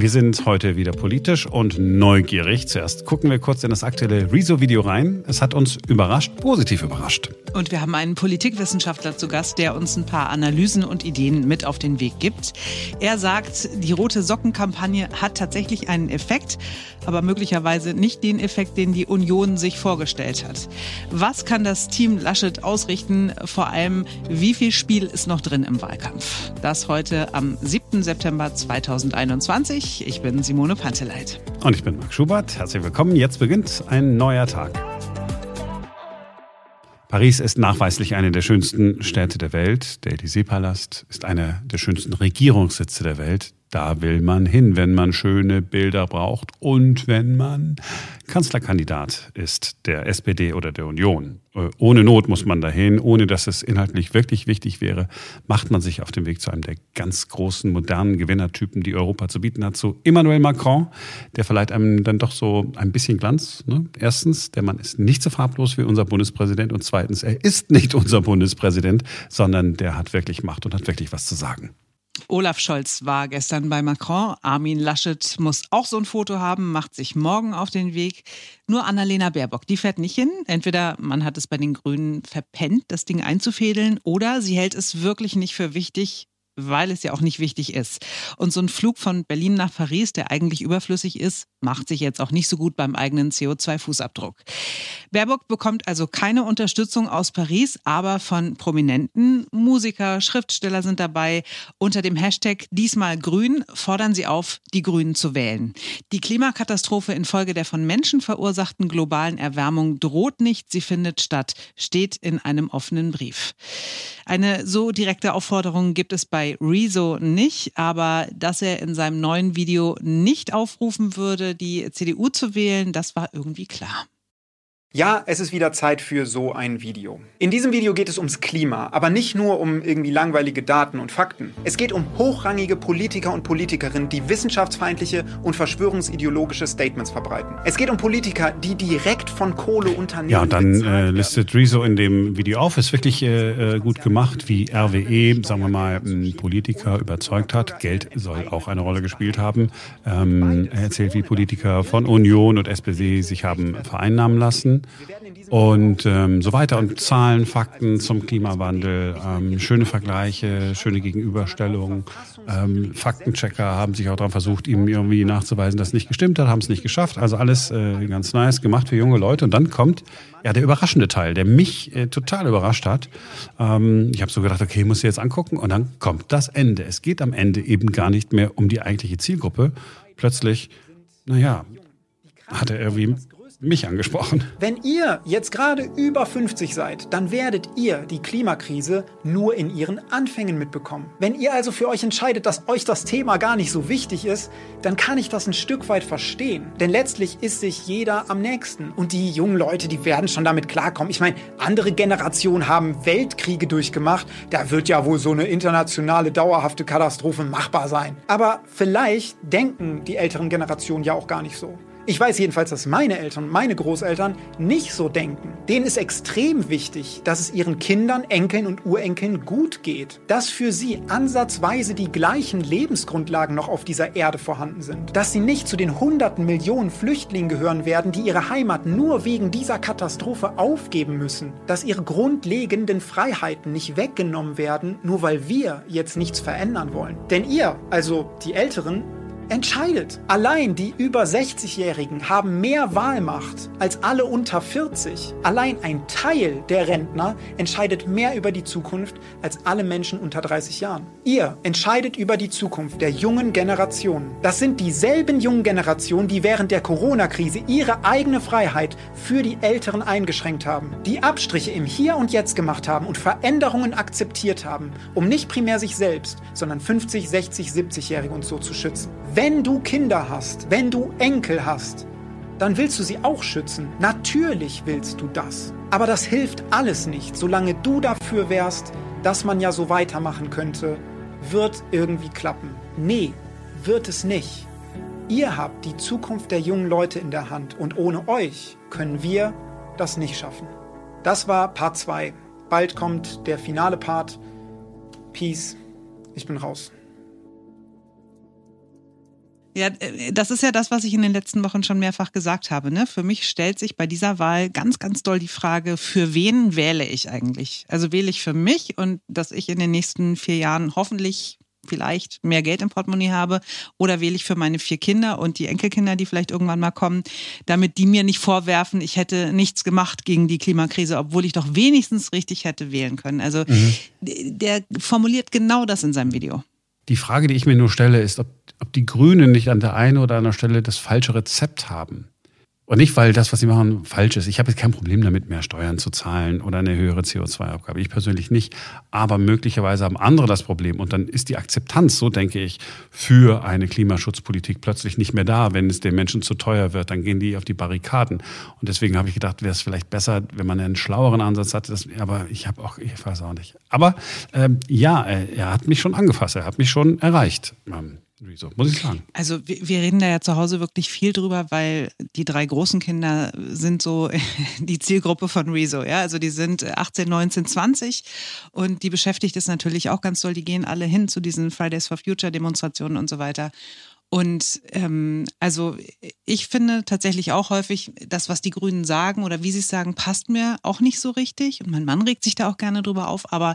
Wir sind heute wieder politisch und neugierig. Zuerst gucken wir kurz in das aktuelle Rezo-Video rein. Es hat uns überrascht, positiv überrascht. Und wir haben einen Politikwissenschaftler zu Gast, der uns ein paar Analysen und Ideen mit auf den Weg gibt. Er sagt, die rote Socken-Kampagne hat tatsächlich einen Effekt, aber möglicherweise nicht den Effekt, den die Union sich vorgestellt hat. Was kann das Team Laschet ausrichten? Vor allem, wie viel Spiel ist noch drin im Wahlkampf? Das heute am 7. September 2021. Ich bin Simone Panteleit. Und ich bin Marc Schubert. Herzlich willkommen. Jetzt beginnt ein neuer Tag. Paris ist nachweislich eine der schönsten Städte der Welt. Der Élysée-Palast ist einer der schönsten Regierungssitze der Welt. Da will man hin, wenn man schöne Bilder braucht und wenn man Kanzlerkandidat ist der SPD oder der Union. Äh, ohne Not muss man dahin, ohne dass es inhaltlich wirklich wichtig wäre, macht man sich auf den Weg zu einem der ganz großen, modernen Gewinnertypen, die Europa zu bieten hat, zu Emmanuel Macron. Der verleiht einem dann doch so ein bisschen Glanz. Ne? Erstens, der Mann ist nicht so farblos wie unser Bundespräsident und zweitens, er ist nicht unser Bundespräsident, sondern der hat wirklich Macht und hat wirklich was zu sagen. Olaf Scholz war gestern bei Macron. Armin Laschet muss auch so ein Foto haben, macht sich morgen auf den Weg. Nur Annalena Baerbock, die fährt nicht hin. Entweder man hat es bei den Grünen verpennt, das Ding einzufädeln, oder sie hält es wirklich nicht für wichtig, weil es ja auch nicht wichtig ist. Und so ein Flug von Berlin nach Paris, der eigentlich überflüssig ist, macht sich jetzt auch nicht so gut beim eigenen CO2-Fußabdruck. Baerbock bekommt also keine Unterstützung aus Paris, aber von Prominenten. Musiker, Schriftsteller sind dabei. Unter dem Hashtag diesmal grün fordern sie auf, die Grünen zu wählen. Die Klimakatastrophe infolge der von Menschen verursachten globalen Erwärmung droht nicht, sie findet statt, steht in einem offenen Brief. Eine so direkte Aufforderung gibt es bei Rezo nicht, aber dass er in seinem neuen Video nicht aufrufen würde, die CDU zu wählen, das war irgendwie klar. Ja, es ist wieder Zeit für so ein Video. In diesem Video geht es ums Klima, aber nicht nur um irgendwie langweilige Daten und Fakten. Es geht um hochrangige Politiker und Politikerinnen, die wissenschaftsfeindliche und verschwörungsideologische Statements verbreiten. Es geht um Politiker, die direkt von Kohleunternehmen. Ja, dann äh, listet Rezo in dem Video auf, ist wirklich äh, äh gut gemacht, wie RWE, sagen wir mal, Politiker überzeugt hat. Geld soll auch eine Rolle gespielt haben. Ähm, er erzählt, wie Politiker von Union und SPD sich haben vereinnahmen lassen und ähm, so weiter. Und Zahlen, Fakten zum Klimawandel, ähm, schöne Vergleiche, schöne Gegenüberstellungen. Ähm, Faktenchecker haben sich auch daran versucht, ihm irgendwie nachzuweisen, dass es nicht gestimmt hat, haben es nicht geschafft. Also alles äh, ganz nice gemacht für junge Leute. Und dann kommt ja der überraschende Teil, der mich äh, total überrascht hat. Ähm, ich habe so gedacht, okay, muss ich jetzt angucken. Und dann kommt das Ende. Es geht am Ende eben gar nicht mehr um die eigentliche Zielgruppe. Plötzlich, naja, hat er irgendwie mich angesprochen. Wenn ihr jetzt gerade über 50 seid, dann werdet ihr die Klimakrise nur in ihren Anfängen mitbekommen. Wenn ihr also für euch entscheidet, dass euch das Thema gar nicht so wichtig ist, dann kann ich das ein Stück weit verstehen. Denn letztlich ist sich jeder am nächsten. Und die jungen Leute, die werden schon damit klarkommen. Ich meine, andere Generationen haben Weltkriege durchgemacht. Da wird ja wohl so eine internationale, dauerhafte Katastrophe machbar sein. Aber vielleicht denken die älteren Generationen ja auch gar nicht so. Ich weiß jedenfalls, dass meine Eltern meine Großeltern nicht so denken. Denen ist extrem wichtig, dass es ihren Kindern, Enkeln und Urenkeln gut geht. Dass für sie ansatzweise die gleichen Lebensgrundlagen noch auf dieser Erde vorhanden sind. Dass sie nicht zu den hunderten Millionen Flüchtlingen gehören werden, die ihre Heimat nur wegen dieser Katastrophe aufgeben müssen. Dass ihre grundlegenden Freiheiten nicht weggenommen werden, nur weil wir jetzt nichts verändern wollen. Denn ihr, also die Älteren, entscheidet. Allein die über 60-Jährigen haben mehr Wahlmacht als alle unter 40. Allein ein Teil der Rentner entscheidet mehr über die Zukunft als alle Menschen unter 30 Jahren. Ihr entscheidet über die Zukunft der jungen Generationen. Das sind dieselben jungen Generationen, die während der Corona-Krise ihre eigene Freiheit für die Älteren eingeschränkt haben, die Abstriche im Hier und Jetzt gemacht haben und Veränderungen akzeptiert haben, um nicht primär sich selbst, sondern 50, 60, 70-Jährige und so zu schützen. Wenn du Kinder hast, wenn du Enkel hast, dann willst du sie auch schützen. Natürlich willst du das. Aber das hilft alles nicht. Solange du dafür wärst, dass man ja so weitermachen könnte, wird irgendwie klappen. Nee, wird es nicht. Ihr habt die Zukunft der jungen Leute in der Hand und ohne euch können wir das nicht schaffen. Das war Part 2. Bald kommt der finale Part. Peace. Ich bin raus. Ja, äh, das ist ja das, was ich in den letzten Wochen schon mehrfach gesagt habe. Ne? Für mich stellt sich bei dieser Wahl ganz, ganz doll die Frage, für wen wähle ich eigentlich? Also wähle ich für mich und dass ich in den nächsten vier Jahren hoffentlich vielleicht mehr Geld im Portemonnaie habe oder wähle ich für meine vier Kinder und die Enkelkinder, die vielleicht irgendwann mal kommen, damit die mir nicht vorwerfen, ich hätte nichts gemacht gegen die Klimakrise, obwohl ich doch wenigstens richtig hätte wählen können. Also mhm. der formuliert genau das in seinem Video. Die Frage, die ich mir nur stelle, ist, ob, ob die Grünen nicht an der einen oder anderen Stelle das falsche Rezept haben. Und nicht, weil das, was sie machen, falsch ist. Ich habe jetzt kein Problem damit, mehr Steuern zu zahlen oder eine höhere CO2-Abgabe. Ich persönlich nicht. Aber möglicherweise haben andere das Problem. Und dann ist die Akzeptanz, so denke ich, für eine Klimaschutzpolitik plötzlich nicht mehr da. Wenn es den Menschen zu teuer wird, dann gehen die auf die Barrikaden. Und deswegen habe ich gedacht, wäre es vielleicht besser, wenn man einen schlaueren Ansatz hatte. Das, aber ich habe auch, ich weiß auch nicht. Aber ähm, ja, er, er, hat mich schon angefasst. Er hat mich schon erreicht. Ähm, Rezo, muss ich sagen. Also wir, wir, reden da ja zu Hause wirklich viel drüber, weil die drei großen Kinder sind so die Zielgruppe von Rezo. Ja? Also die sind 18, 19, 20 und die beschäftigt es natürlich auch ganz doll. Die gehen alle hin zu diesen Fridays for Future Demonstrationen und so weiter. Und ähm, also ich finde tatsächlich auch häufig, das, was die Grünen sagen oder wie sie es sagen, passt mir auch nicht so richtig. Und mein Mann regt sich da auch gerne drüber auf, aber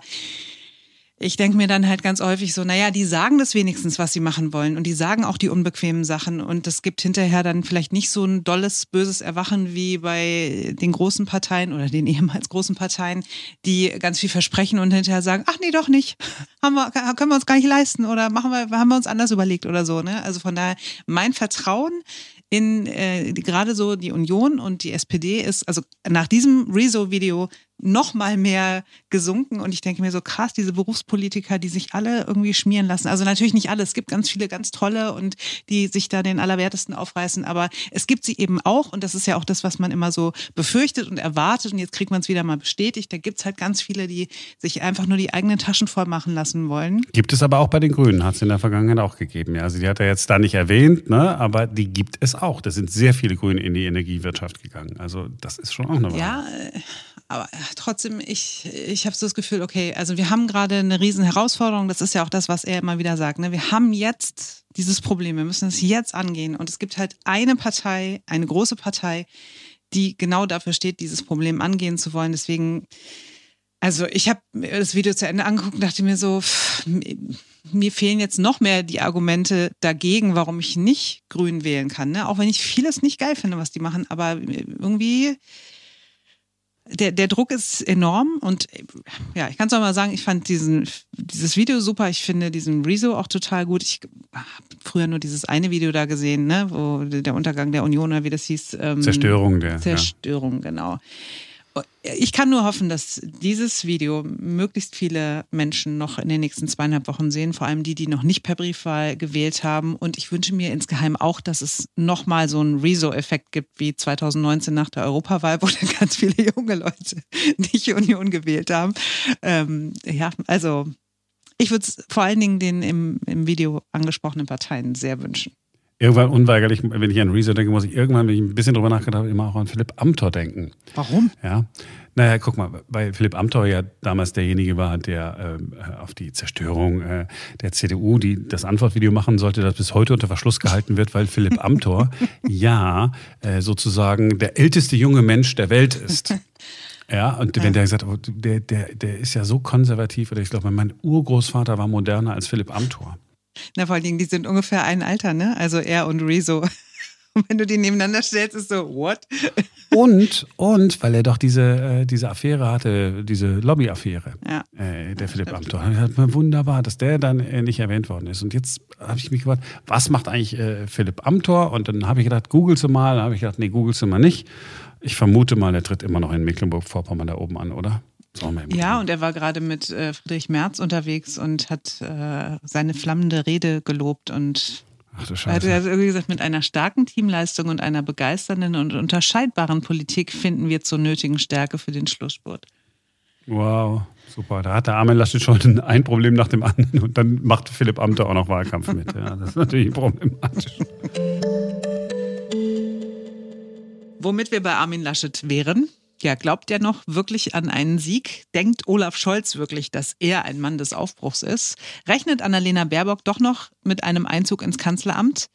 ich denke mir dann halt ganz häufig so, naja, die sagen das wenigstens, was sie machen wollen und die sagen auch die unbequemen Sachen und es gibt hinterher dann vielleicht nicht so ein dolles, böses Erwachen wie bei den großen Parteien oder den ehemals großen Parteien, die ganz viel versprechen und hinterher sagen, ach nee, doch nicht, haben wir, können wir uns gar nicht leisten oder machen wir, haben wir uns anders überlegt oder so. Ne? Also von daher, mein Vertrauen in äh, gerade so die Union und die SPD ist, also nach diesem Rezo-Video noch mal mehr gesunken und ich denke mir so krass, diese Berufspolitiker, die sich alle irgendwie schmieren lassen. Also natürlich nicht alle, es gibt ganz viele ganz tolle und die sich da den allerwertesten aufreißen, aber es gibt sie eben auch und das ist ja auch das, was man immer so befürchtet und erwartet und jetzt kriegt man es wieder mal bestätigt. Da gibt es halt ganz viele, die sich einfach nur die eigenen Taschen voll machen lassen wollen. Gibt es aber auch bei den Grünen, hat es in der Vergangenheit auch gegeben. Ja, also die hat er jetzt da nicht erwähnt, ne? aber die gibt es auch. Da sind sehr viele Grüne in die Energiewirtschaft gegangen. Also das ist schon auch eine Wahl. Ja, äh, aber trotzdem, ich, ich habe so das Gefühl, okay, also wir haben gerade eine riesen Herausforderung. Das ist ja auch das, was er immer wieder sagt. Ne? Wir haben jetzt dieses Problem. Wir müssen es jetzt angehen. Und es gibt halt eine Partei, eine große Partei, die genau dafür steht, dieses Problem angehen zu wollen. Deswegen, also ich habe das Video zu Ende angeguckt und dachte mir so, pff, mir fehlen jetzt noch mehr die Argumente dagegen, warum ich nicht grün wählen kann. Ne? Auch wenn ich vieles nicht geil finde, was die machen. Aber irgendwie der, der Druck ist enorm und ja, ich kann es auch mal sagen, ich fand diesen, dieses Video super. Ich finde diesen Rezo auch total gut. Ich habe früher nur dieses eine Video da gesehen, ne, wo der Untergang der Union oder wie das hieß. Ähm, Zerstörung der. Zerstörung, ja. genau. Ich kann nur hoffen, dass dieses Video möglichst viele Menschen noch in den nächsten zweieinhalb Wochen sehen, vor allem die, die noch nicht per Briefwahl gewählt haben. Und ich wünsche mir insgeheim auch, dass es nochmal so einen Rezo-Effekt gibt wie 2019 nach der Europawahl, wo dann ganz viele junge Leute nicht Union gewählt haben. Ähm, ja, also ich würde es vor allen Dingen den im, im Video angesprochenen Parteien sehr wünschen irgendwann unweigerlich, wenn ich an Rezo denke, muss ich irgendwann, wenn ich ein bisschen drüber nachgedacht habe, immer auch an Philipp Amthor denken. Warum? Ja. Naja, guck mal, weil Philipp Amthor ja damals derjenige war, der äh, auf die Zerstörung äh, der CDU die, das Antwortvideo machen sollte, das bis heute unter Verschluss gehalten wird, weil Philipp Amthor ja äh, sozusagen der älteste junge Mensch der Welt ist. Ja, und wenn der gesagt, oh, der, der, der ist ja so konservativ, oder ich glaube, mein Urgroßvater war moderner als Philipp Amthor. Na, vor allen Dingen, die sind ungefähr ein Alter, ne? Also er und Rezo. Und wenn du die nebeneinander stellst, ist so, what? Und, und, weil er doch diese, äh, diese Affäre hatte, diese Lobby-Affäre, ja. äh, der Philipp Amthor. Wunderbar, dass der dann äh, nicht erwähnt worden ist. Und jetzt habe ich mich gefragt, was macht eigentlich äh, Philipp Amthor? Und dann habe ich gedacht, googelst du mal. Dann habe ich gedacht, nee, googelst du mal nicht. Ich vermute mal, der tritt immer noch in Mecklenburg-Vorpommern da oben an, oder? Ja, und er war gerade mit äh, Friedrich Merz unterwegs und hat äh, seine flammende Rede gelobt und Ach du Scheiße. Er hat irgendwie gesagt, mit einer starken Teamleistung und einer begeisternden und unterscheidbaren Politik finden wir zur nötigen Stärke für den Schlussspurt. Wow, super. Da hat der Armin Laschet schon ein Problem nach dem anderen und dann macht Philipp Amter auch noch Wahlkampf mit. Ja, das ist natürlich problematisch. Womit wir bei Armin Laschet wären, Ja, glaubt er noch wirklich an einen Sieg? Denkt Olaf Scholz wirklich, dass er ein Mann des Aufbruchs ist? Rechnet Annalena Baerbock doch noch mit einem Einzug ins Kanzleramt?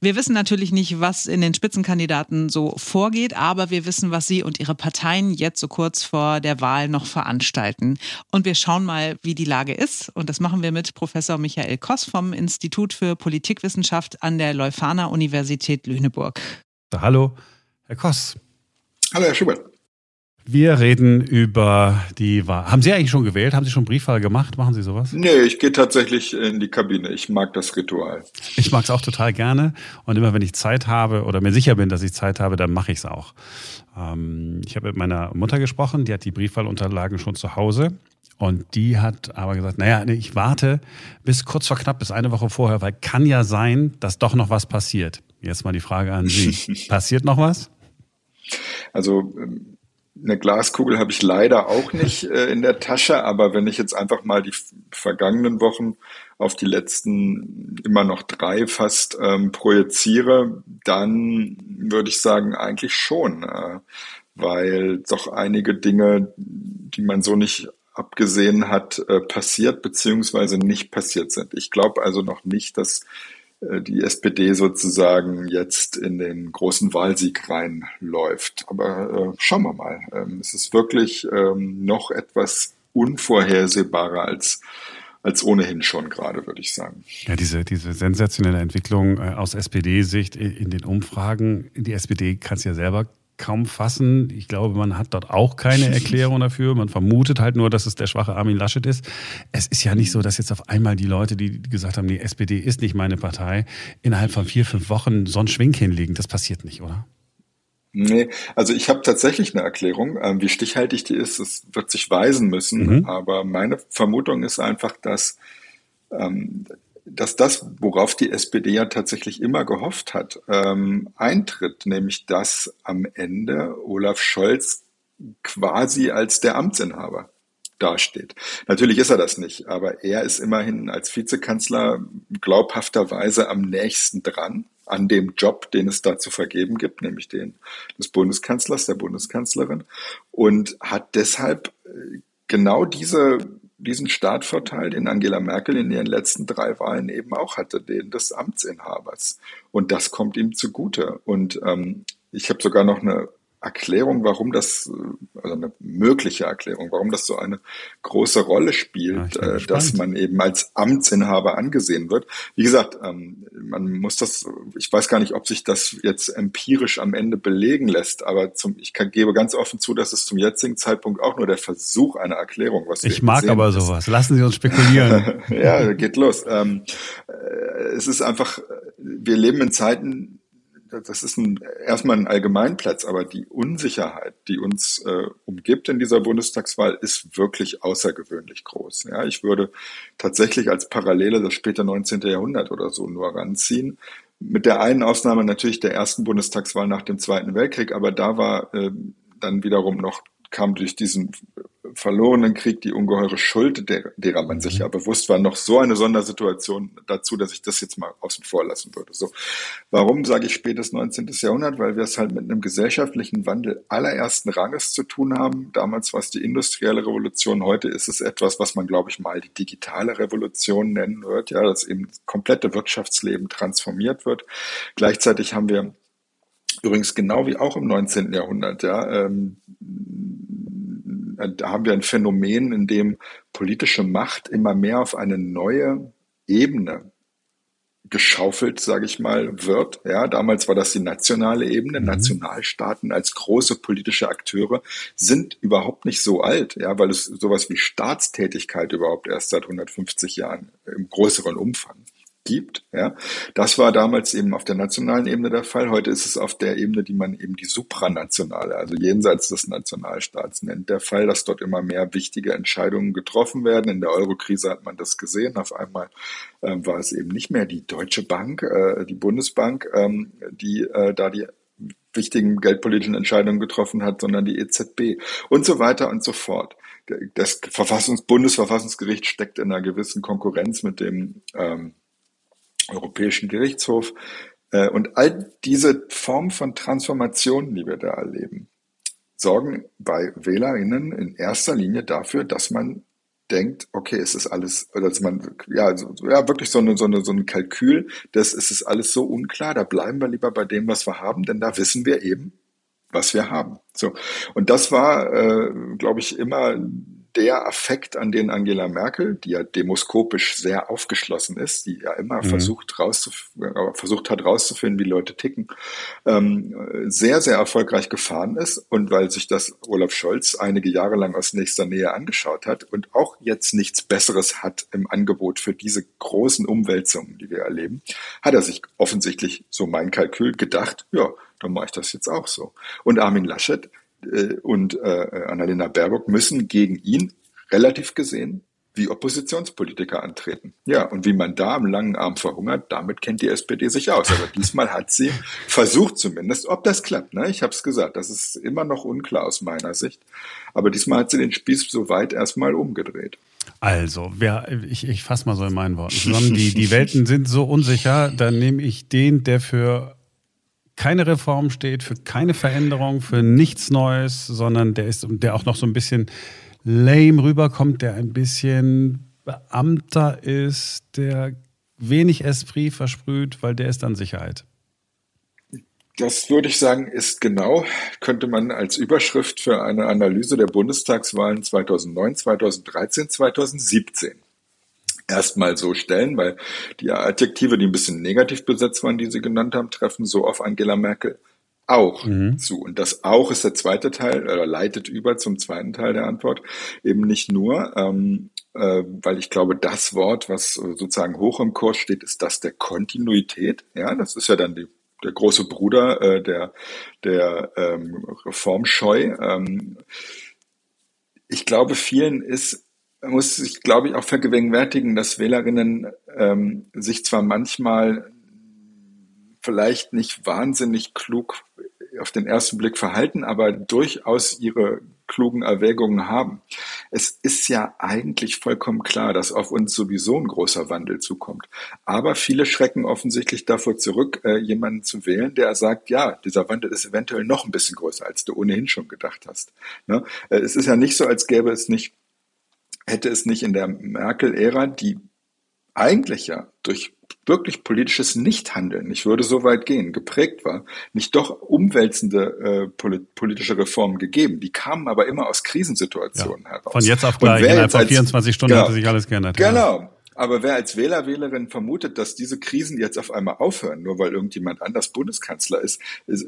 Wir wissen natürlich nicht, was in den Spitzenkandidaten so vorgeht, aber wir wissen, was sie und ihre Parteien jetzt so kurz vor der Wahl noch veranstalten. Und wir schauen mal, wie die Lage ist. Und das machen wir mit Professor Michael Koss vom Institut für Politikwissenschaft an der Leuphana Universität Lüneburg. Hallo, Herr Koss. Hallo, Herr Schubert. Wir reden über die Wahl. Haben Sie eigentlich schon gewählt? Haben Sie schon Briefwahl gemacht? Machen Sie sowas? Nee, ich gehe tatsächlich in die Kabine. Ich mag das Ritual. Ich mag es auch total gerne. Und immer wenn ich Zeit habe oder mir sicher bin, dass ich Zeit habe, dann mache ich es auch. Ähm, ich habe mit meiner Mutter gesprochen, die hat die Briefwahlunterlagen schon zu Hause. Und die hat aber gesagt, naja, ich warte bis kurz vor knapp, bis eine Woche vorher, weil kann ja sein, dass doch noch was passiert. Jetzt mal die Frage an Sie. Passiert noch was? Also eine Glaskugel habe ich leider auch nicht äh, in der Tasche, aber wenn ich jetzt einfach mal die vergangenen Wochen auf die letzten immer noch drei fast ähm, projiziere, dann würde ich sagen, eigentlich schon, äh, weil doch einige Dinge, die man so nicht abgesehen hat, äh, passiert beziehungsweise nicht passiert sind. Ich glaube also noch nicht, dass die SPD sozusagen jetzt in den großen Wahlsieg reinläuft. Aber äh, schauen wir mal. Ähm, es ist wirklich ähm, noch etwas unvorhersehbarer als als ohnehin schon gerade, würde ich sagen. Ja, diese, diese sensationelle Entwicklung äh, aus SPD-Sicht in den Umfragen. Die SPD kann es ja selber kaum fassen. Ich glaube, man hat dort auch keine Erklärung dafür. Man vermutet halt nur, dass es der schwache Armin Laschet ist. Es ist ja nicht so, dass jetzt auf einmal die Leute, die gesagt haben, die SPD ist nicht meine Partei, innerhalb von vier, fünf Wochen so einen Schwing hinlegen. Das passiert nicht, oder? Nee, also ich habe tatsächlich eine Erklärung. Ähm, wie stichhaltig die ist, das wird sich weisen müssen. Mhm. Aber meine Vermutung ist einfach, dass ähm, dass das, worauf die SPD ja tatsächlich immer gehofft hat, ähm, eintritt, nämlich dass am Ende Olaf Scholz quasi als der Amtsinhaber dasteht. Natürlich ist er das nicht, aber er ist immerhin als Vizekanzler glaubhafterweise am nächsten dran an dem Job, den es da zu vergeben gibt, nämlich den des Bundeskanzlers, der Bundeskanzlerin und hat deshalb äh, genau diese diesen Startvorteil, den Angela Merkel in ihren letzten drei Wahlen eben auch hatte, den des Amtsinhabers. Und das kommt ihm zugute. Und ähm, ich habe sogar noch eine Erklärung, warum das, äh, also eine mögliche Erklärung, warum das so eine große Rolle spielt, ja, äh, dass man eben als Amtsinhaber angesehen wird. Wie gesagt, ähm, man muss das, ich weiß gar nicht, ob sich das jetzt empirisch am Ende belegen lässt, aber zum, ich kann, gebe ganz offen zu, dass es zum jetzigen Zeitpunkt auch nur der Versuch einer Erklärung, was Ich mag aber ist. sowas. Lassen Sie uns spekulieren. ja, geht los. Ähm, äh, es ist einfach, wir leben in Zeiten, das ist ein, erstmal ein Allgemeinplatz, aber die Unsicherheit, die uns äh, umgibt in dieser Bundestagswahl, ist wirklich außergewöhnlich groß. Ja, ich würde tatsächlich als Parallele das späte 19. Jahrhundert oder so nur ranziehen. Mit der einen Ausnahme natürlich der ersten Bundestagswahl nach dem Zweiten Weltkrieg, aber da war äh, dann wiederum noch kam durch diesen verlorenen Krieg die ungeheure Schuld, der, derer man sich mhm. ja bewusst war, noch so eine Sondersituation dazu, dass ich das jetzt mal außen vor lassen würde. So, warum sage ich spätes 19. Jahrhundert? Weil wir es halt mit einem gesellschaftlichen Wandel allerersten Ranges zu tun haben. Damals war es die industrielle Revolution, heute ist es etwas, was man, glaube ich, mal die digitale Revolution nennen wird, ja, dass eben das komplette Wirtschaftsleben transformiert wird. Gleichzeitig haben wir Übrigens genau wie auch im 19. Jahrhundert, ja, ähm, da haben wir ein Phänomen, in dem politische Macht immer mehr auf eine neue Ebene geschaufelt, sage ich mal, wird. Ja, damals war das die nationale Ebene. Mhm. Nationalstaaten als große politische Akteure sind überhaupt nicht so alt, ja, weil es sowas wie Staatstätigkeit überhaupt erst seit 150 Jahren im größeren Umfang gibt. Ja, das war damals eben auf der nationalen Ebene der Fall. Heute ist es auf der Ebene, die man eben die supranationale, also jenseits des Nationalstaats nennt, der Fall, dass dort immer mehr wichtige Entscheidungen getroffen werden. In der Eurokrise hat man das gesehen. Auf einmal äh, war es eben nicht mehr die Deutsche Bank, äh, die Bundesbank, ähm, die äh, da die wichtigen geldpolitischen Entscheidungen getroffen hat, sondern die EZB und so weiter und so fort. Das Verfassungs Bundesverfassungsgericht steckt in einer gewissen Konkurrenz mit dem ähm, Europäischen Gerichtshof. Äh, und all diese Form von Transformationen, die wir da erleben, sorgen bei WählerInnen in erster Linie dafür, dass man denkt, okay, es ist alles, oder dass man, ja, so, ja, wirklich so, eine, so, eine, so ein Kalkül, das ist es alles so unklar, da bleiben wir lieber bei dem, was wir haben, denn da wissen wir eben, was wir haben. So. Und das war, äh, glaube ich, immer der Affekt, an den Angela Merkel, die ja demoskopisch sehr aufgeschlossen ist, die ja immer mhm. versucht, rauszuf versucht hat, rauszufinden, wie Leute ticken, ähm, sehr, sehr erfolgreich gefahren ist. Und weil sich das Olaf Scholz einige Jahre lang aus nächster Nähe angeschaut hat und auch jetzt nichts Besseres hat im Angebot für diese großen Umwälzungen, die wir erleben, hat er sich offensichtlich, so mein Kalkül, gedacht, ja, dann mache ich das jetzt auch so. Und Armin Laschet äh, und äh, Annalena Baerbock müssen gegen ihn relativ gesehen wie Oppositionspolitiker antreten. Ja, und wie man da am langen Arm verhungert, damit kennt die SPD sich aus. Aber diesmal hat sie versucht zumindest, ob das klappt. Ne? Ich habe es gesagt, das ist immer noch unklar aus meiner Sicht. Aber diesmal hat sie den Spieß soweit erstmal umgedreht. Also, wer, ich, ich fasse mal so in meinen Worten zusammen. Die, die Welten sind so unsicher, dann nehme ich den, der für keine Reform steht, für keine Veränderung, für nichts Neues, sondern der ist, der auch noch so ein bisschen lame rüberkommt, der ein bisschen Beamter ist, der wenig Esprit versprüht, weil der ist dann Sicherheit. Das würde ich sagen, ist genau, könnte man als Überschrift für eine Analyse der Bundestagswahlen 2009, 2013, 2017 erstmal so stellen, weil die Adjektive, die ein bisschen negativ besetzt waren, die Sie genannt haben, treffen so auf Angela Merkel auch mhm. zu. Und das auch ist der zweite Teil, oder leitet über zum zweiten Teil der Antwort, eben nicht nur, ähm, äh, weil ich glaube, das Wort, was sozusagen hoch im Kurs steht, ist das der Kontinuität. Ja, das ist ja dann die der große Bruder äh, der, der ähm, Reformscheu. Ähm, ich glaube, vielen ist muss sich, glaube ich, auch vergegenwärtigen, dass Wählerinnen ähm, sich zwar manchmal vielleicht nicht wahnsinnig klug auf den ersten Blick verhalten, aber durchaus ihre klugen Erwägungen haben. Es ist ja eigentlich vollkommen klar, dass auf uns sowieso ein großer Wandel zukommt. Aber viele schrecken offensichtlich davor zurück, äh, jemanden zu wählen, der sagt, ja, dieser Wandel ist eventuell noch ein bisschen größer, als du ohnehin schon gedacht hast. Ne? Äh, es ist ja nicht so, als gäbe es nicht hätte es nicht in der Merkel-Ära, die eigentlich ja durch wirklich politisches Nichthandeln, ich würde so weit gehen, geprägt war, nicht doch umwälzende äh, politische Reformen gegeben. Die kamen aber immer aus Krisensituationen ja. heraus. Von jetzt auf gleich, innerhalb von 24 Stunden genau, hatte sich alles geändert. Genau. Ja. Aber wer als Wähler, Wählerin vermutet, dass diese Krisen jetzt auf einmal aufhören, nur weil irgendjemand anders Bundeskanzler ist, ist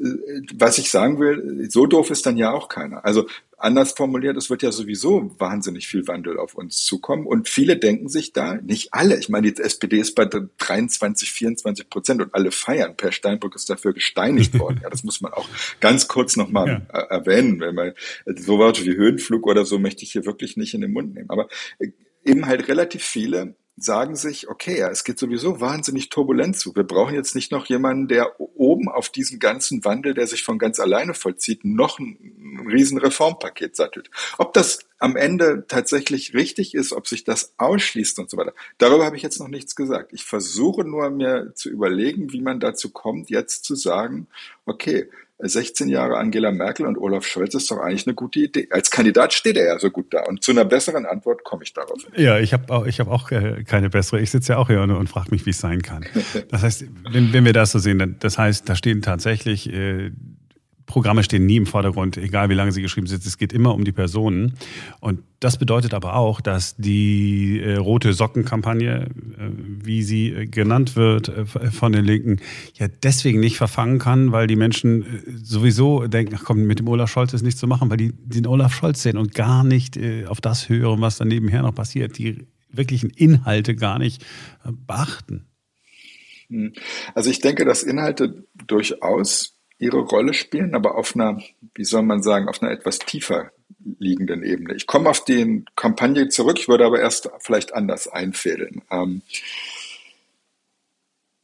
was ich sagen will, so doof ist dann ja auch keiner. Also anders formuliert, es wird ja sowieso wahnsinnig viel Wandel auf uns zukommen. Und viele denken sich da, nicht alle, ich meine, die SPD ist bei 23, 24 Prozent und alle feiern. Per Steinbrück ist dafür gesteinigt worden. Ja, das muss man auch ganz kurz nochmal ja. erwähnen. Wenn man so Worte wie Höhenflug oder so möchte ich hier wirklich nicht in den Mund nehmen. Aber äh, eben halt relativ viele sagen sich, okay, ja, es geht sowieso wahnsinnig turbulent zu. Wir brauchen jetzt nicht noch jemanden, der oben auf diesen ganzen Wandel, der sich von ganz alleine vollzieht, noch ein, riesen Reformpaket sattelt. Ob das am Ende tatsächlich richtig ist, ob sich das ausschließt und so weiter, darüber habe ich jetzt noch nichts gesagt. Ich versuche nur mir zu überlegen, wie man dazu kommt, jetzt zu sagen, okay, 16 Jahre Angela Merkel und Olaf Scholz ist doch eigentlich eine gute Idee. Als Kandidat steht er ja so gut da. Und zu einer besseren Antwort komme ich darauf. Ja, ich habe auch, ich hab auch äh, keine bessere. Ich sitze ja auch hier und, und frage mich, wie es sein kann. Das heißt, wenn, wenn wir das so sehen, das heißt, da stehen tatsächlich äh, Programme stehen nie im Vordergrund, egal wie lange sie geschrieben sind. Es geht immer um die Personen. Und das bedeutet aber auch, dass die äh, rote Sockenkampagne, äh, wie sie äh, genannt wird äh, von den Linken, ja deswegen nicht verfangen kann, weil die Menschen äh, sowieso denken, ach komm, mit dem Olaf Scholz ist nichts zu machen, weil die den Olaf Scholz sehen und gar nicht äh, auf das hören, was dann nebenher noch passiert, die wirklichen Inhalte gar nicht beachten. Also ich denke, dass Inhalte durchaus ihre Rolle spielen, aber auf einer, wie soll man sagen, auf einer etwas tiefer liegenden Ebene. Ich komme auf die Kampagne zurück, ich würde aber erst vielleicht anders einfädeln. Ähm,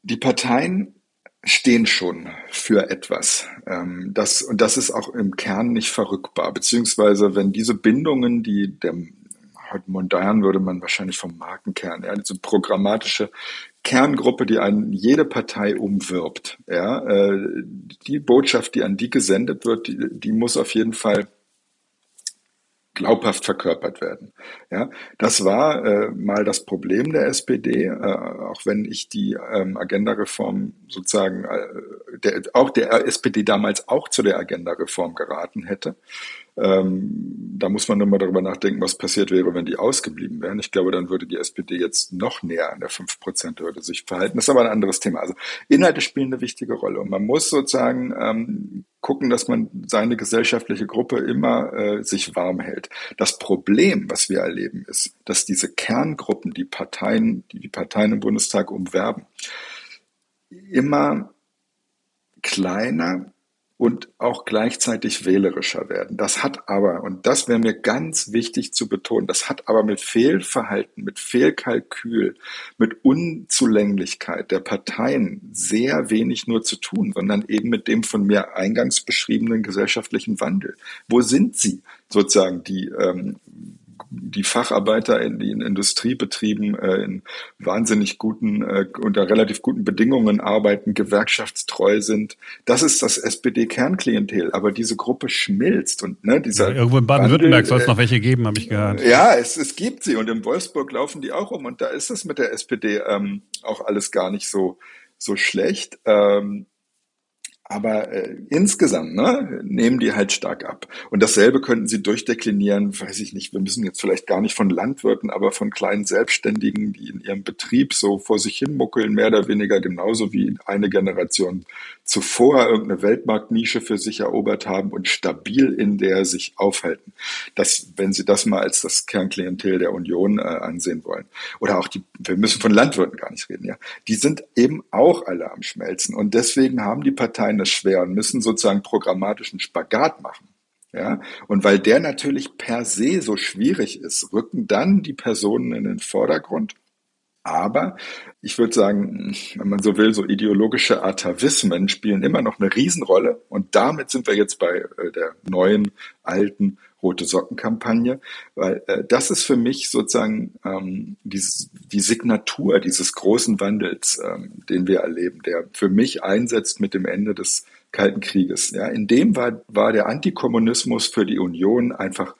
die Parteien stehen schon für etwas. Ähm, das, und das ist auch im Kern nicht verrückbar. Beziehungsweise, wenn diese Bindungen, die der heute modern würde man wahrscheinlich vom Markenkern, ja, diese programmatische Kerngruppe, die an jede Partei umwirbt. Ja, äh, die Botschaft, die an die gesendet wird, die, die muss auf jeden Fall glaubhaft verkörpert werden. Ja, das war äh, mal das Problem der SPD, äh, auch wenn ich die ähm, Agenda-Reform sozusagen, äh, der, auch der SPD damals auch zu der Agenda-Reform geraten hätte. Ähm, da muss man immer darüber nachdenken, was passiert wäre, wenn die ausgeblieben wären. Ich glaube, dann würde die SPD jetzt noch näher an der 5%-Hürde sich verhalten. Das ist aber ein anderes Thema. Also Inhalte spielen eine wichtige Rolle. Und man muss sozusagen ähm, gucken, dass man seine gesellschaftliche Gruppe immer äh, sich warm hält. Das Problem, was wir erleben, ist, dass diese Kerngruppen, die Parteien, die die Parteien im Bundestag umwerben, immer kleiner und auch gleichzeitig wählerischer werden. Das hat aber, und das wäre mir ganz wichtig zu betonen, das hat aber mit Fehlverhalten, mit Fehlkalkül, mit Unzulänglichkeit der Parteien sehr wenig nur zu tun, sondern eben mit dem von mir eingangs beschriebenen gesellschaftlichen Wandel. Wo sind sie sozusagen, die ähm, die Facharbeiter in den Industriebetrieben äh, in wahnsinnig guten, äh, unter relativ guten Bedingungen arbeiten, gewerkschaftstreu sind. Das ist das SPD-Kernklientel. Aber diese Gruppe schmilzt und ne, dieser ja, irgendwo in Baden-Württemberg soll es noch welche geben, habe ich gehört. Ja, es, es gibt sie und in Wolfsburg laufen die auch um und da ist es mit der SPD ähm, auch alles gar nicht so so schlecht. Ähm, aber äh, insgesamt ne, nehmen die halt stark ab. Und dasselbe könnten sie durchdeklinieren, weiß ich nicht, wir müssen jetzt vielleicht gar nicht von Landwirten, aber von kleinen Selbstständigen, die in ihrem Betrieb so vor sich hin muckeln, mehr oder weniger genauso wie eine Generation zuvor irgendeine Weltmarktnische für sich erobert haben und stabil in der sich aufhalten. Das, wenn Sie das mal als das Kernklientel der Union äh, ansehen wollen. Oder auch die, wir müssen von Landwirten gar nicht reden, ja. Die sind eben auch alle am Schmelzen. Und deswegen haben die Parteien das schwer und müssen sozusagen programmatischen Spagat machen. Ja, und weil der natürlich per se so schwierig ist, rücken dann die Personen in den Vordergrund aber ich würde sagen, wenn man so will, so ideologische Atavismen spielen immer noch eine Riesenrolle. Und damit sind wir jetzt bei äh, der neuen, alten Rote Socken-Kampagne, weil äh, das ist für mich sozusagen ähm, die, die Signatur dieses großen Wandels, ähm, den wir erleben, der für mich einsetzt mit dem Ende des Kalten Krieges. Ja, in dem war, war der Antikommunismus für die Union einfach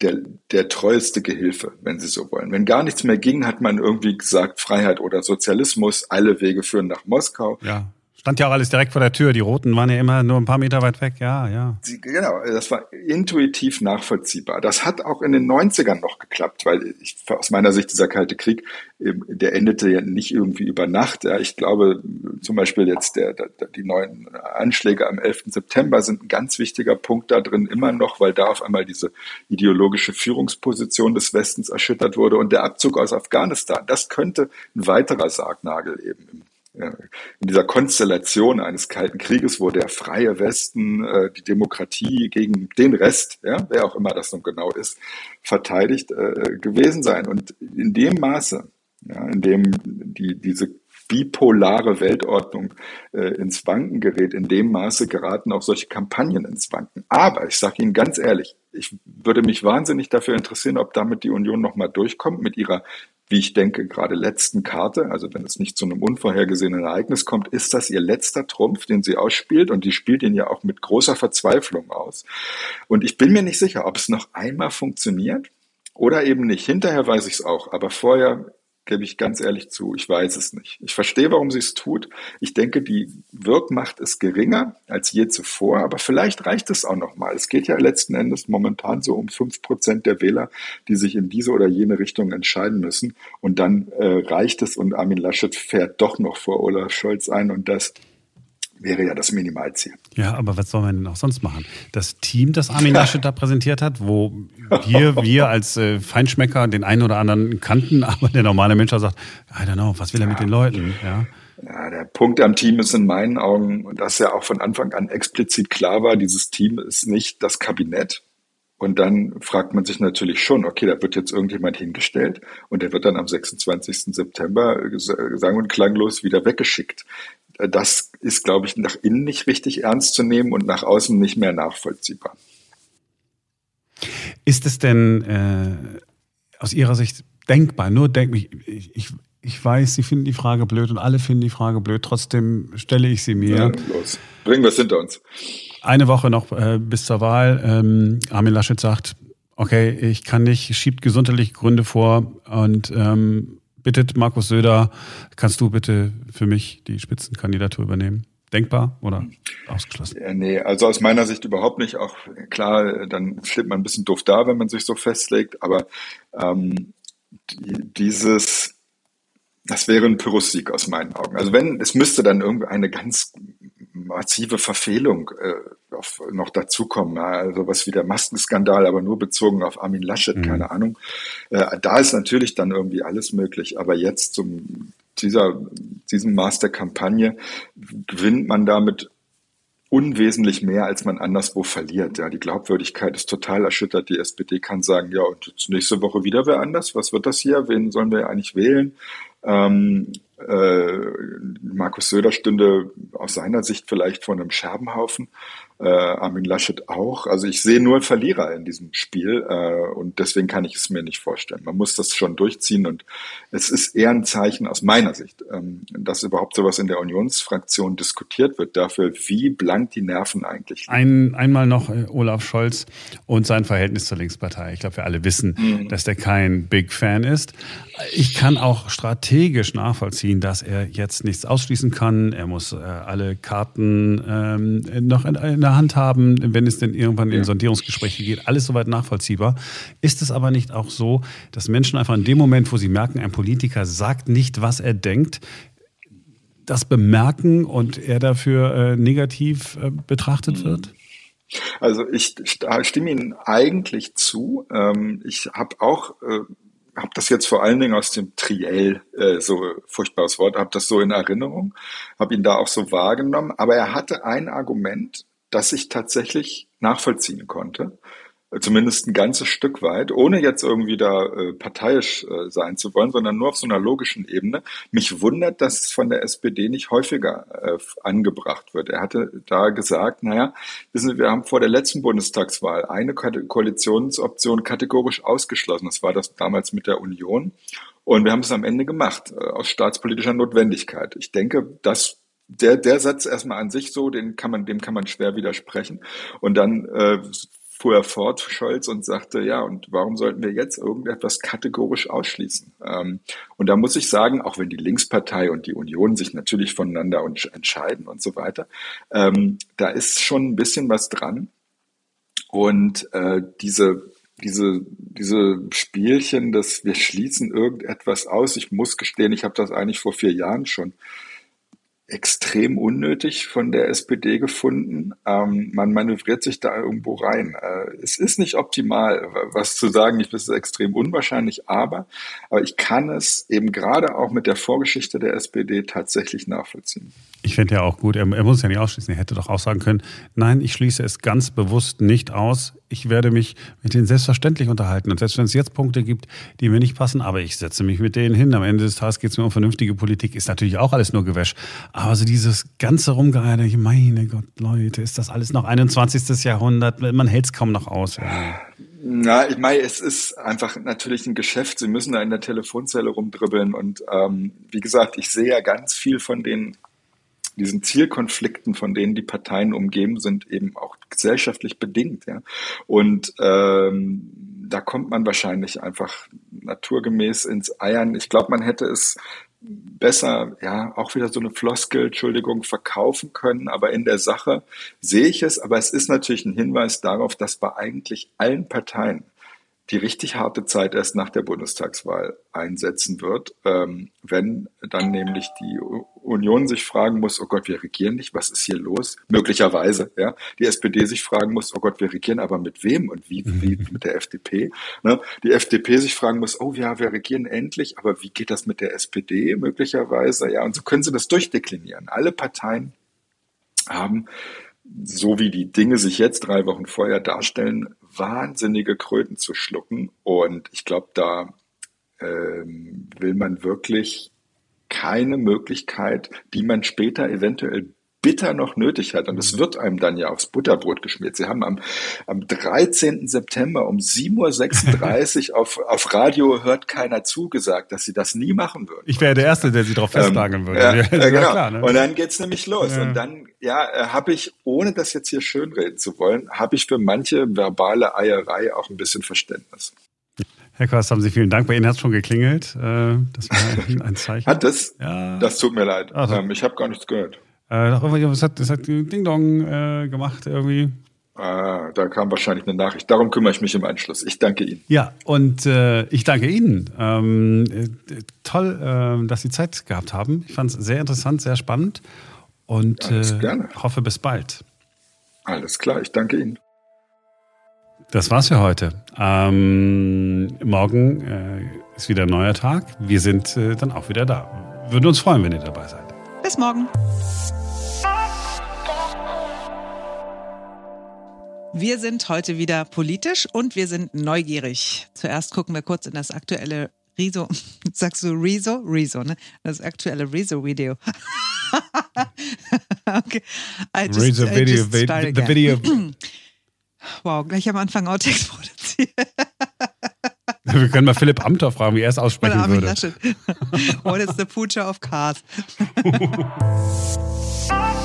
der, der treueste Gehilfe, wenn Sie so wollen. Wenn gar nichts mehr ging, hat man irgendwie gesagt, Freiheit oder Sozialismus, alle Wege führen nach Moskau. Ja. Stand ja auch alles direkt vor der Tür. Die Roten waren ja immer nur ein paar Meter weit weg. Ja, ja. Genau, das war intuitiv nachvollziehbar. Das hat auch in den 90ern noch geklappt, weil ich, aus meiner Sicht dieser Kalte Krieg, ähm, der endete ja nicht irgendwie über Nacht. Ja, ich glaube zum Beispiel jetzt der, der, die neuen Anschläge am 11. September sind ein ganz wichtiger Punkt da drin immer noch, weil da auf einmal diese ideologische Führungsposition des Westens erschüttert wurde und der Abzug aus Afghanistan. Das könnte ein weiterer Sargnagel eben im in dieser Konstellation eines Kalten Krieges, wo der freie Westen äh, die Demokratie gegen den Rest, ja, wer auch immer das nun genau ist, verteidigt äh, gewesen sein. Und in dem Maße, ja, in dem die, diese bipolare Weltordnung äh, ins Wanken gerät, in dem Maße geraten auch solche Kampagnen ins Wanken. Aber ich sage Ihnen ganz ehrlich, ich würde mich wahnsinnig dafür interessieren, ob damit die Union nochmal durchkommt mit ihrer wie ich denke, gerade letzten Karte, also wenn es nicht zu einem unvorhergesehenen Ereignis kommt, ist das ihr letzter Trumpf, den sie ausspielt und die spielt ihn ja auch mit großer Verzweiflung aus. Und ich bin mir nicht sicher, ob es noch einmal funktioniert oder eben nicht. Hinterher weiß ich es auch, aber vorher gebe ich ganz ehrlich zu, ich weiß es nicht. Ich verstehe, warum sie es tut. Ich denke, die Wirkmacht ist geringer als je zuvor, aber vielleicht reicht es auch noch mal. Es geht ja letzten Endes momentan so um fünf Prozent der Wähler, die sich in diese oder jene Richtung entscheiden müssen. Und dann äh, reicht es und Armin Laschet fährt doch noch vor Olaf Scholz ein und das wäre ja das Minimalziel. Ja, aber was soll man denn auch sonst machen? Das Team, das Armin Laschet da präsentiert hat, wo wir, wir als äh, Feinschmecker den einen oder anderen kannten, aber der normale Mensch sagt, I don't know, was will er ja. mit den Leuten? Ja. Ja, der Punkt am Team ist in meinen Augen, und das ja auch von Anfang an explizit klar war, dieses Team ist nicht das Kabinett. Und dann fragt man sich natürlich schon, okay, da wird jetzt irgendjemand hingestellt und der wird dann am 26. September sagen und klanglos wieder weggeschickt das ist, glaube ich, nach innen nicht richtig ernst zu nehmen und nach außen nicht mehr nachvollziehbar. Ist es denn äh, aus Ihrer Sicht denkbar? Nur denk ich, ich, ich weiß, Sie finden die Frage blöd und alle finden die Frage blöd, trotzdem stelle ich sie mir. Ja, los. Bringen wir es hinter uns. Eine Woche noch äh, bis zur Wahl. Ähm, Armin Laschet sagt, okay, ich kann nicht, schiebt gesundheitliche Gründe vor und ähm, bittet Markus Söder, kannst du bitte für mich die Spitzenkandidatur übernehmen? Denkbar oder ausgeschlossen? Ja, nee, also aus meiner Sicht überhaupt nicht. Auch klar, dann steht man ein bisschen doof da, wenn man sich so festlegt, aber ähm, dieses, das wäre ein Pyrrhussieg aus meinen Augen. Also wenn, es müsste dann irgendwie eine ganz massive Verfehlung äh, auf, noch dazukommen. Also was wie der Maskenskandal, aber nur bezogen auf Armin Laschet, mhm. keine Ahnung. Äh, da ist natürlich dann irgendwie alles möglich. Aber jetzt zum dieser, diesem Maß der Kampagne gewinnt man damit unwesentlich mehr, als man anderswo verliert. Ja, die Glaubwürdigkeit ist total erschüttert. Die SPD kann sagen, ja, und nächste Woche wieder wer anders. Was wird das hier? Wen sollen wir eigentlich wählen? Ähm, äh, Markus Söder stünde aus seiner Sicht vielleicht vor einem Scherbenhaufen äh, Armin Laschet auch. Also ich sehe nur Verlierer in diesem Spiel äh, und deswegen kann ich es mir nicht vorstellen. Man muss das schon durchziehen und es ist eher ein Zeichen aus meiner Sicht, ähm, dass überhaupt sowas in der Unionsfraktion diskutiert wird dafür, wie blank die Nerven eigentlich liegen. Ein, einmal noch äh, Olaf Scholz und sein Verhältnis zur Linkspartei. Ich glaube, wir alle wissen, mhm. dass der kein Big Fan ist. Ich kann auch strategisch nachvollziehen, dass er jetzt nichts ausschließen kann. Er muss äh, alle Karten ähm, noch in, in der Hand haben, wenn es denn irgendwann in Sondierungsgespräche geht. Alles soweit nachvollziehbar. Ist es aber nicht auch so, dass Menschen einfach in dem Moment, wo sie merken, ein Politiker sagt nicht, was er denkt, das bemerken und er dafür äh, negativ äh, betrachtet mhm. wird? Also ich stimme Ihnen eigentlich zu. Ähm, ich habe auch äh, habe das jetzt vor allen Dingen aus dem Triell, äh, so furchtbares Wort, habe das so in Erinnerung, habe ihn da auch so wahrgenommen. Aber er hatte ein Argument, das ich tatsächlich nachvollziehen konnte. Äh, zumindest ein ganzes Stück weit, ohne jetzt irgendwie da äh, parteiisch äh, sein zu wollen, sondern nur auf so einer logischen Ebene. Mich wundert, dass es von der SPD nicht häufiger äh, angebracht wird. Er hatte da gesagt, naja, wissen Sie, wir haben vor der letzten Bundestagswahl eine Ko Koalitionsoption kategorisch ausgeschlossen. Das war das damals mit der Union. Und wir haben es am Ende gemacht, äh, aus staatspolitischer Notwendigkeit. Ich denke, das der, der Satz erstmal an sich so, den kann man, dem kann man schwer widersprechen. Und dann äh, fuhr er fort, Scholz, und sagte, ja, und warum sollten wir jetzt irgendetwas kategorisch ausschließen? Ähm, und da muss ich sagen, auch wenn die Linkspartei und die Union sich natürlich voneinander entscheiden und so weiter, ähm, da ist schon ein bisschen was dran. Und äh, diese diese, diese Spielchen, dass wir schließen irgendetwas aus. Ich muss gestehen, ich habe das eigentlich vor vier Jahren schon extrem unnötig von der SPD gefunden. Ähm, man manövriert sich da irgendwo rein. Äh, es ist nicht optimal, was zu sagen. Ich weiß, es extrem unwahrscheinlich, aber, aber ich kann es eben gerade auch mit der Vorgeschichte der SPD tatsächlich nachvollziehen. Ich finde ja auch gut, er, er muss ja nicht ausschließen. Er hätte doch auch sagen können, nein, ich schließe es ganz bewusst nicht aus. Ich werde mich mit denen selbstverständlich unterhalten. Und selbst wenn es jetzt Punkte gibt, die mir nicht passen, aber ich setze mich mit denen hin. Am Ende des Tages geht es mir um vernünftige Politik. Ist natürlich auch alles nur Gewäsch. Aber so dieses ganze Rumgeheide, meine Gott, Leute, ist das alles noch 21. Jahrhundert? Man hält es kaum noch aus. Na, ich meine, es ist einfach natürlich ein Geschäft. Sie müssen da in der Telefonzelle rumdribbeln. Und ähm, wie gesagt, ich sehe ja ganz viel von den diesen Zielkonflikten, von denen die Parteien umgeben sind, eben auch gesellschaftlich bedingt. Ja. Und ähm, da kommt man wahrscheinlich einfach naturgemäß ins Eiern. Ich glaube, man hätte es besser, ja, auch wieder so eine Floskel, Entschuldigung, verkaufen können. Aber in der Sache sehe ich es. Aber es ist natürlich ein Hinweis darauf, dass bei eigentlich allen Parteien die richtig harte Zeit erst nach der Bundestagswahl einsetzen wird, ähm, wenn dann nämlich die Union sich fragen muss, oh Gott, wir regieren nicht, was ist hier los? Möglicherweise, ja. Die SPD sich fragen muss, oh Gott, wir regieren aber mit wem und wie, wie mhm. mit der FDP? Ne? Die FDP sich fragen muss, oh ja, wir regieren endlich, aber wie geht das mit der SPD möglicherweise? Ja, und so können sie das durchdeklinieren. Alle Parteien haben so wie die Dinge sich jetzt drei Wochen vorher darstellen, wahnsinnige Kröten zu schlucken. Und ich glaube, da ähm, will man wirklich keine Möglichkeit, die man später eventuell bitter noch nötig hat. Und es wird einem dann ja aufs Butterbrot geschmiert. Sie haben am, am 13. September um 7.36 Uhr auf, auf Radio hört keiner zugesagt, dass sie das nie machen würden. Ich wäre der Erste, der sie darauf festnageln ähm, würde. Ja, ja, genau. Klar, ne? Und dann geht's nämlich los. Ja. Und dann, ja, äh, habe ich, ohne das jetzt hier schönreden zu wollen, habe ich für manche verbale Eierei auch ein bisschen Verständnis. Herr Kost, haben Sie vielen Dank. Bei Ihnen hat es schon geklingelt. Äh, das war ein Zeichen. Hat es? Ja. Das tut mir leid. Also, ich habe gar nichts gehört. Äh, es hat, hat Ding Dong äh, gemacht irgendwie. Ah, da kam wahrscheinlich eine Nachricht. Darum kümmere ich mich im Anschluss. Ich danke Ihnen. Ja, und äh, ich danke Ihnen. Ähm, äh, toll, äh, dass Sie Zeit gehabt haben. Ich fand es sehr interessant, sehr spannend und äh, hoffe bis bald. Alles klar, ich danke Ihnen. Das war's für heute. Ähm, morgen äh, ist wieder ein neuer Tag. Wir sind äh, dann auch wieder da. Würden uns freuen, wenn ihr dabei seid. Bis morgen. Wir sind heute wieder politisch und wir sind neugierig. Zuerst gucken wir kurz in das aktuelle Riso. Sagst du Riso? Riso, ne? Das aktuelle Riso-Video. okay. Riso-Video. The video. Wow, gleich am Anfang Outtakes produziert. Wir können mal Philipp Amthor fragen, wie er es aussprechen Oder würde. Laschet. What is the future of cars?